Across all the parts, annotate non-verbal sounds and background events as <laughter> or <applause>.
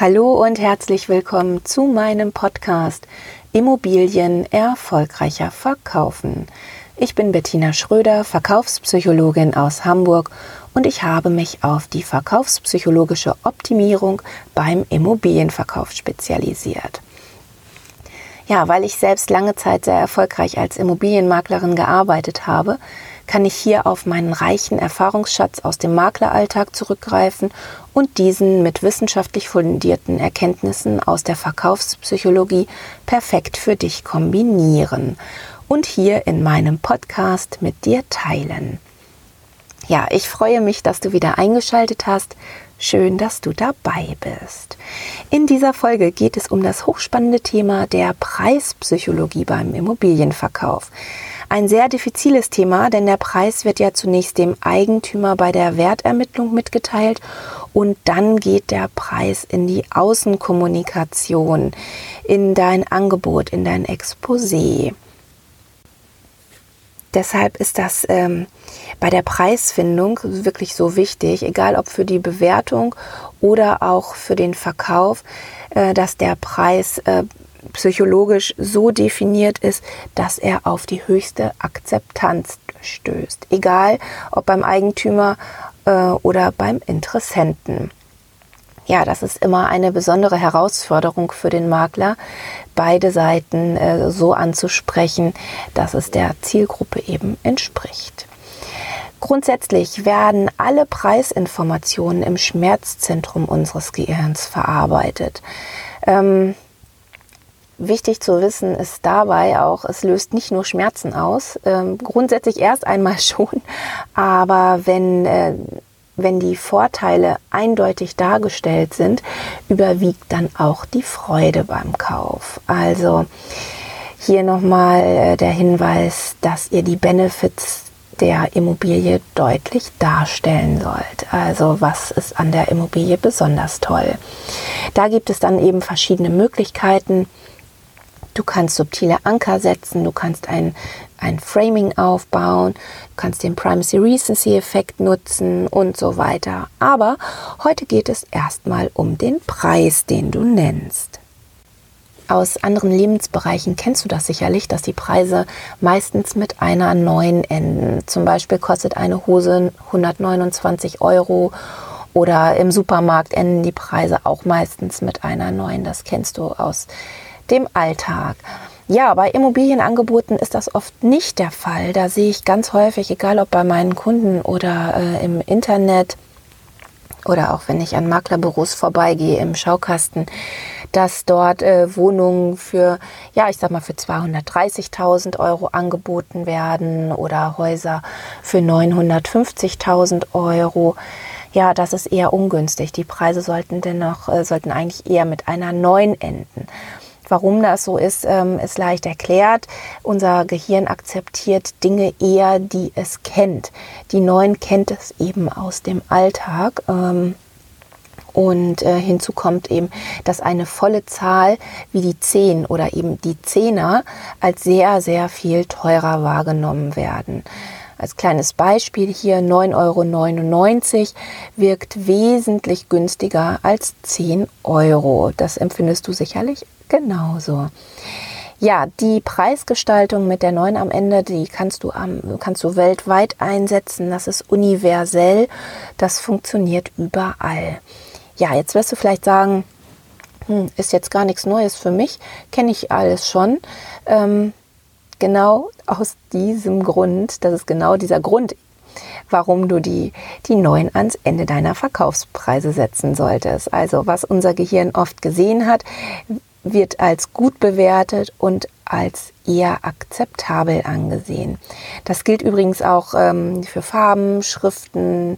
Hallo und herzlich willkommen zu meinem Podcast Immobilien erfolgreicher verkaufen. Ich bin Bettina Schröder, Verkaufspsychologin aus Hamburg und ich habe mich auf die verkaufspsychologische Optimierung beim Immobilienverkauf spezialisiert. Ja, weil ich selbst lange Zeit sehr erfolgreich als Immobilienmaklerin gearbeitet habe, kann ich hier auf meinen reichen Erfahrungsschatz aus dem Makleralltag zurückgreifen und diesen mit wissenschaftlich fundierten Erkenntnissen aus der Verkaufspsychologie perfekt für dich kombinieren und hier in meinem Podcast mit dir teilen. Ja, ich freue mich, dass du wieder eingeschaltet hast. Schön, dass du dabei bist. In dieser Folge geht es um das hochspannende Thema der Preispsychologie beim Immobilienverkauf. Ein sehr diffiziles Thema, denn der Preis wird ja zunächst dem Eigentümer bei der Wertermittlung mitgeteilt und dann geht der Preis in die Außenkommunikation, in dein Angebot, in dein Exposé. Deshalb ist das ähm, bei der Preisfindung wirklich so wichtig, egal ob für die Bewertung oder auch für den Verkauf, äh, dass der Preis äh, psychologisch so definiert ist, dass er auf die höchste Akzeptanz stößt. Egal ob beim Eigentümer äh, oder beim Interessenten. Ja, das ist immer eine besondere Herausforderung für den Makler, beide Seiten äh, so anzusprechen, dass es der Zielgruppe eben entspricht. Grundsätzlich werden alle Preisinformationen im Schmerzzentrum unseres Gehirns verarbeitet. Ähm, Wichtig zu wissen ist dabei auch, es löst nicht nur Schmerzen aus, ähm, grundsätzlich erst einmal <laughs> schon, aber wenn, äh, wenn die Vorteile eindeutig dargestellt sind, überwiegt dann auch die Freude beim Kauf. Also hier nochmal äh, der Hinweis, dass ihr die Benefits der Immobilie deutlich darstellen sollt. Also was ist an der Immobilie besonders toll? Da gibt es dann eben verschiedene Möglichkeiten Du kannst subtile Anker setzen, du kannst ein, ein Framing aufbauen, du kannst den Primacy Recency Effekt nutzen und so weiter. Aber heute geht es erstmal um den Preis, den du nennst. Aus anderen Lebensbereichen kennst du das sicherlich, dass die Preise meistens mit einer neuen enden. Zum Beispiel kostet eine Hose 129 Euro oder im Supermarkt enden die Preise auch meistens mit einer neuen. Das kennst du aus dem Alltag. Ja, bei Immobilienangeboten ist das oft nicht der Fall. Da sehe ich ganz häufig, egal ob bei meinen Kunden oder äh, im Internet oder auch wenn ich an Maklerbüros vorbeigehe im Schaukasten, dass dort äh, Wohnungen für, ja, ich sag mal, für 230.000 Euro angeboten werden oder Häuser für 950.000 Euro. Ja, das ist eher ungünstig. Die Preise sollten dennoch, äh, sollten eigentlich eher mit einer 9 enden. Warum das so ist, ähm, ist leicht erklärt. Unser Gehirn akzeptiert Dinge eher, die es kennt. Die Neuen kennt es eben aus dem Alltag. Ähm, und äh, hinzu kommt eben, dass eine volle Zahl wie die 10 oder eben die Zehner als sehr, sehr viel teurer wahrgenommen werden. Als kleines Beispiel hier 9,99 Euro wirkt wesentlich günstiger als 10 Euro. Das empfindest du sicherlich genauso. Ja, die Preisgestaltung mit der 9 am Ende, die kannst du, am, kannst du weltweit einsetzen. Das ist universell. Das funktioniert überall. Ja, jetzt wirst du vielleicht sagen, hm, ist jetzt gar nichts Neues für mich, kenne ich alles schon. Ähm, genau aus diesem Grund, das ist genau dieser Grund, warum du die, die 9 ans Ende deiner Verkaufspreise setzen solltest. Also was unser Gehirn oft gesehen hat, wird als gut bewertet und als eher akzeptabel angesehen. Das gilt übrigens auch ähm, für Farben, Schriften,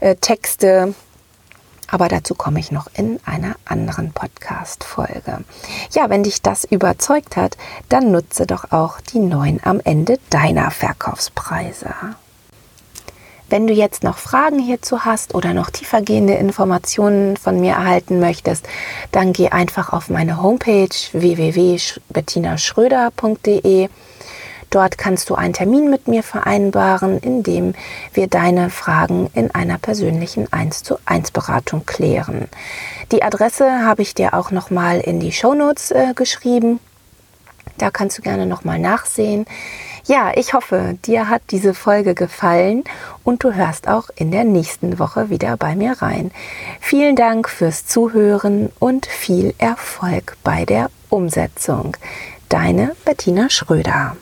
äh, Texte. Aber dazu komme ich noch in einer anderen Podcast-Folge. Ja, wenn dich das überzeugt hat, dann nutze doch auch die neuen am Ende deiner Verkaufspreise. Wenn du jetzt noch Fragen hierzu hast oder noch tiefergehende Informationen von mir erhalten möchtest, dann geh einfach auf meine Homepage www.bettinaschröder.de. Dort kannst du einen Termin mit mir vereinbaren, in dem wir deine Fragen in einer persönlichen 1 zu 1 Beratung klären. Die Adresse habe ich dir auch nochmal in die Shownotes äh, geschrieben. Da kannst du gerne nochmal nachsehen. Ja, ich hoffe, dir hat diese Folge gefallen und du hörst auch in der nächsten Woche wieder bei mir rein. Vielen Dank fürs Zuhören und viel Erfolg bei der Umsetzung. Deine Bettina Schröder.